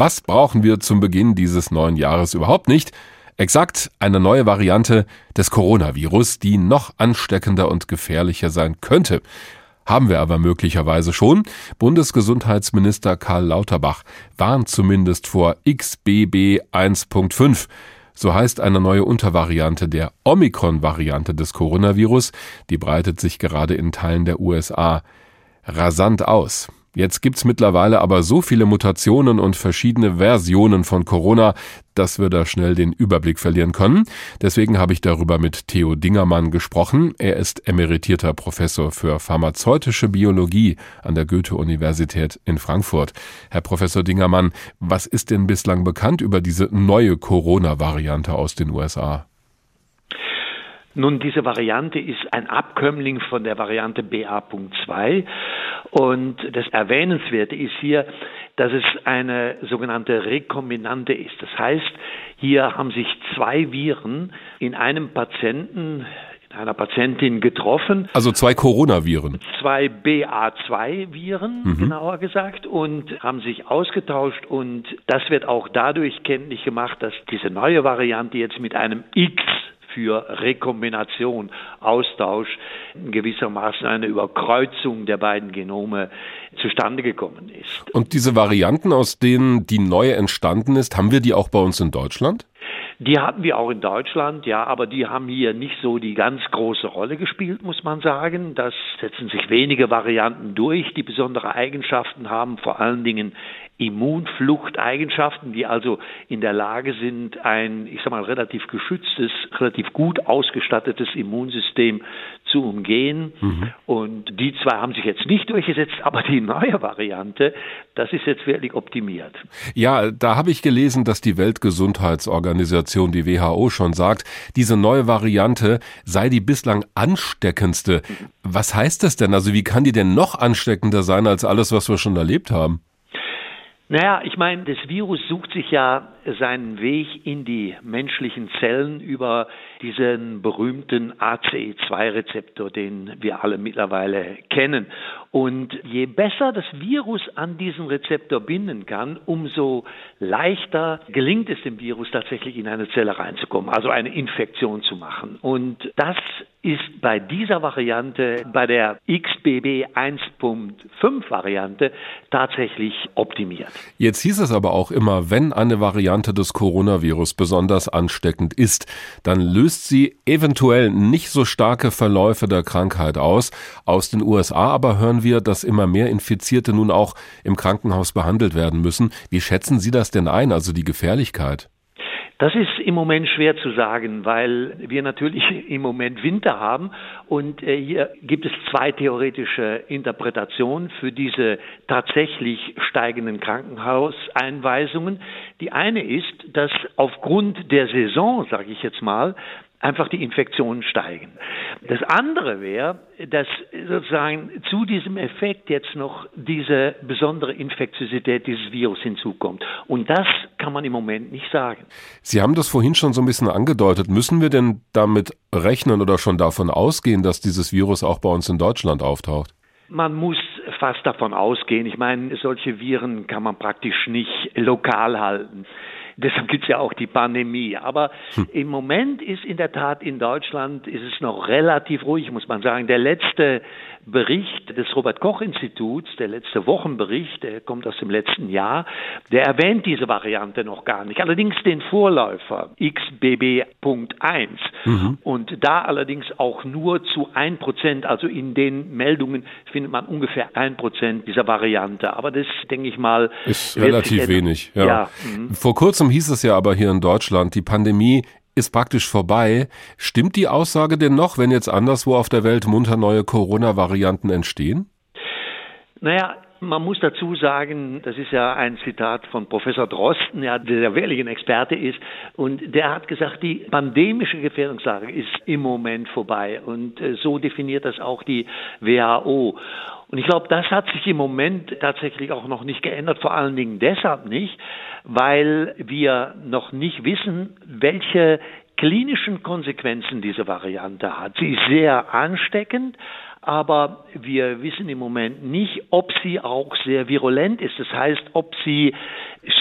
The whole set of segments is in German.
Was brauchen wir zum Beginn dieses neuen Jahres überhaupt nicht? Exakt eine neue Variante des Coronavirus, die noch ansteckender und gefährlicher sein könnte. Haben wir aber möglicherweise schon. Bundesgesundheitsminister Karl Lauterbach warnt zumindest vor XBB 1.5. So heißt eine neue Untervariante der Omikron-Variante des Coronavirus. Die breitet sich gerade in Teilen der USA rasant aus. Jetzt gibt's mittlerweile aber so viele Mutationen und verschiedene Versionen von Corona, dass wir da schnell den Überblick verlieren können. Deswegen habe ich darüber mit Theo Dingermann gesprochen. Er ist emeritierter Professor für pharmazeutische Biologie an der Goethe-Universität in Frankfurt. Herr Professor Dingermann, was ist denn bislang bekannt über diese neue Corona-Variante aus den USA? Nun, diese Variante ist ein Abkömmling von der Variante BA.2 und das Erwähnenswerte ist hier, dass es eine sogenannte Rekombinante ist. Das heißt, hier haben sich zwei Viren in einem Patienten in einer Patientin getroffen. Also zwei Coronaviren. Zwei BA2-Viren, mhm. genauer gesagt, und haben sich ausgetauscht. Und das wird auch dadurch kenntlich gemacht, dass diese neue Variante jetzt mit einem X für Rekombination, Austausch, gewissermaßen eine Überkreuzung der beiden Genome zustande gekommen ist. Und diese Varianten, aus denen die neue entstanden ist, haben wir die auch bei uns in Deutschland? Die hatten wir auch in Deutschland, ja, aber die haben hier nicht so die ganz große Rolle gespielt, muss man sagen. Das setzen sich wenige Varianten durch, die besondere Eigenschaften haben, vor allen Dingen Immunfluchteigenschaften, die also in der Lage sind, ein, ich sag mal, relativ geschütztes, relativ gut ausgestattetes Immunsystem zu umgehen. Mhm. Und die zwei haben sich jetzt nicht durchgesetzt, aber die neue Variante, das ist jetzt wirklich optimiert. Ja, da habe ich gelesen, dass die Weltgesundheitsorganisation, die WHO, schon sagt, diese neue Variante sei die bislang ansteckendste. Mhm. Was heißt das denn? Also wie kann die denn noch ansteckender sein als alles, was wir schon erlebt haben? Naja, ich meine, das Virus sucht sich ja seinen Weg in die menschlichen Zellen über diesen berühmten ACE2-Rezeptor, den wir alle mittlerweile kennen. Und je besser das Virus an diesen Rezeptor binden kann, umso leichter gelingt es dem Virus tatsächlich in eine Zelle reinzukommen, also eine Infektion zu machen. Und das ist bei dieser Variante, bei der XBB 1.5 Variante tatsächlich optimiert. Jetzt hieß es aber auch immer, wenn eine Variante des Coronavirus besonders ansteckend ist, dann löst sie eventuell nicht so starke Verläufe der Krankheit aus. Aus den USA aber hören wir, dass immer mehr Infizierte nun auch im Krankenhaus behandelt werden müssen. Wie schätzen Sie das denn ein, also die Gefährlichkeit? Das ist im Moment schwer zu sagen, weil wir natürlich im Moment Winter haben und äh, hier gibt es zwei theoretische Interpretationen für diese tatsächlich steigenden Krankenhauseinweisungen. Die eine ist, dass aufgrund der Saison, sage ich jetzt mal, einfach die Infektionen steigen. Das andere wäre, dass sozusagen zu diesem Effekt jetzt noch diese besondere Infektiosität dieses Virus hinzukommt. Und das kann man im Moment nicht sagen. Sie haben das vorhin schon so ein bisschen angedeutet. Müssen wir denn damit rechnen oder schon davon ausgehen, dass dieses Virus auch bei uns in Deutschland auftaucht? Man muss fast davon ausgehen. Ich meine, solche Viren kann man praktisch nicht lokal halten. Deshalb gibt es ja auch die Pandemie. Aber hm. im Moment ist in der Tat in Deutschland ist es noch relativ ruhig, muss man sagen. Der letzte Bericht des Robert Koch Instituts, der letzte Wochenbericht, der kommt aus dem letzten Jahr, der erwähnt diese Variante noch gar nicht. Allerdings den Vorläufer XBB.1 mhm. und da allerdings auch nur zu 1%, also in den Meldungen findet man ungefähr 1% dieser Variante. Aber das denke ich mal ist relativ wenig. Ja. ja. Mhm. Vor kurzem hieß es ja aber hier in Deutschland, die Pandemie ist praktisch vorbei. Stimmt die Aussage denn noch, wenn jetzt anderswo auf der Welt munter neue Corona-Varianten entstehen? Naja, man muss dazu sagen, das ist ja ein Zitat von Professor Drosten, ja, der wirklich ein Experte ist, und der hat gesagt, die pandemische Gefährdungslage ist im Moment vorbei. Und äh, so definiert das auch die WHO. Und ich glaube, das hat sich im Moment tatsächlich auch noch nicht geändert, vor allen Dingen deshalb nicht, weil wir noch nicht wissen, welche klinischen Konsequenzen diese Variante hat. Sie ist sehr ansteckend, aber wir wissen im Moment nicht, ob sie auch sehr virulent ist. Das heißt, ob sie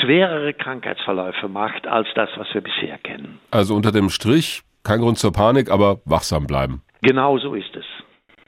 schwerere Krankheitsverläufe macht als das, was wir bisher kennen. Also unter dem Strich kein Grund zur Panik, aber wachsam bleiben. Genau so ist es.